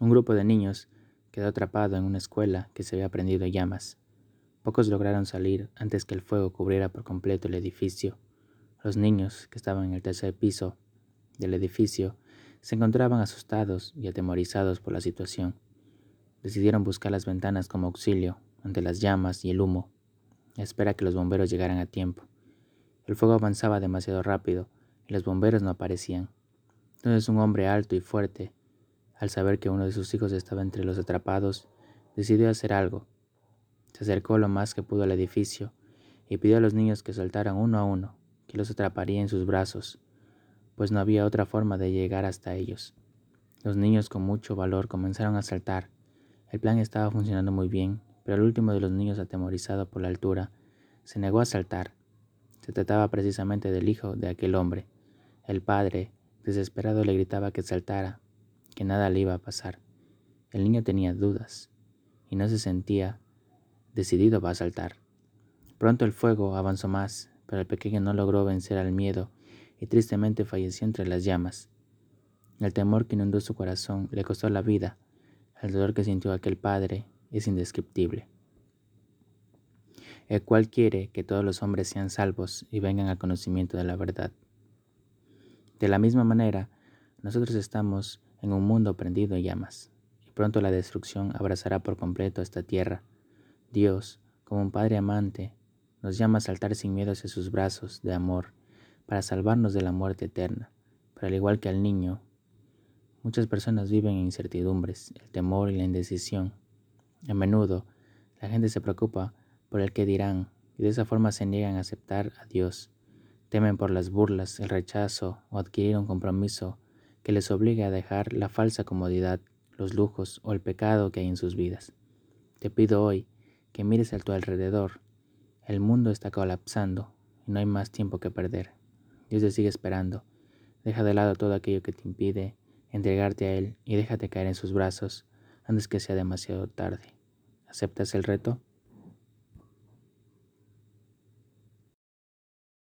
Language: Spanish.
Un grupo de niños quedó atrapado en una escuela que se había prendido en llamas. Pocos lograron salir antes que el fuego cubriera por completo el edificio. Los niños, que estaban en el tercer piso del edificio, se encontraban asustados y atemorizados por la situación. Decidieron buscar las ventanas como auxilio ante las llamas y el humo, a espera que los bomberos llegaran a tiempo. El fuego avanzaba demasiado rápido y los bomberos no aparecían. Entonces un hombre alto y fuerte, al saber que uno de sus hijos estaba entre los atrapados, decidió hacer algo. Se acercó lo más que pudo al edificio y pidió a los niños que soltaran uno a uno, que los atraparía en sus brazos, pues no había otra forma de llegar hasta ellos. Los niños con mucho valor comenzaron a saltar. El plan estaba funcionando muy bien, pero el último de los niños atemorizado por la altura se negó a saltar. Se trataba precisamente del hijo de aquel hombre. El padre, desesperado, le gritaba que saltara, que nada le iba a pasar. El niño tenía dudas y no se sentía decidido a saltar. Pronto el fuego avanzó más, pero el pequeño no logró vencer al miedo y tristemente falleció entre las llamas. El temor que inundó su corazón le costó la vida. El dolor que sintió aquel padre es indescriptible. El cual quiere que todos los hombres sean salvos y vengan al conocimiento de la verdad. De la misma manera, nosotros estamos en un mundo prendido en llamas, y pronto la destrucción abrazará por completo esta tierra. Dios, como un Padre amante, nos llama a saltar sin miedo hacia sus brazos de amor para salvarnos de la muerte eterna. Pero al igual que al niño, muchas personas viven en incertidumbres, el temor y la indecisión. A menudo, la gente se preocupa por el que dirán y de esa forma se niegan a aceptar a Dios. Temen por las burlas, el rechazo o adquirir un compromiso que les obligue a dejar la falsa comodidad, los lujos o el pecado que hay en sus vidas. Te pido hoy que mires a tu alrededor. El mundo está colapsando y no hay más tiempo que perder. Dios te sigue esperando. Deja de lado todo aquello que te impide entregarte a Él y déjate caer en sus brazos antes que sea demasiado tarde. ¿Aceptas el reto?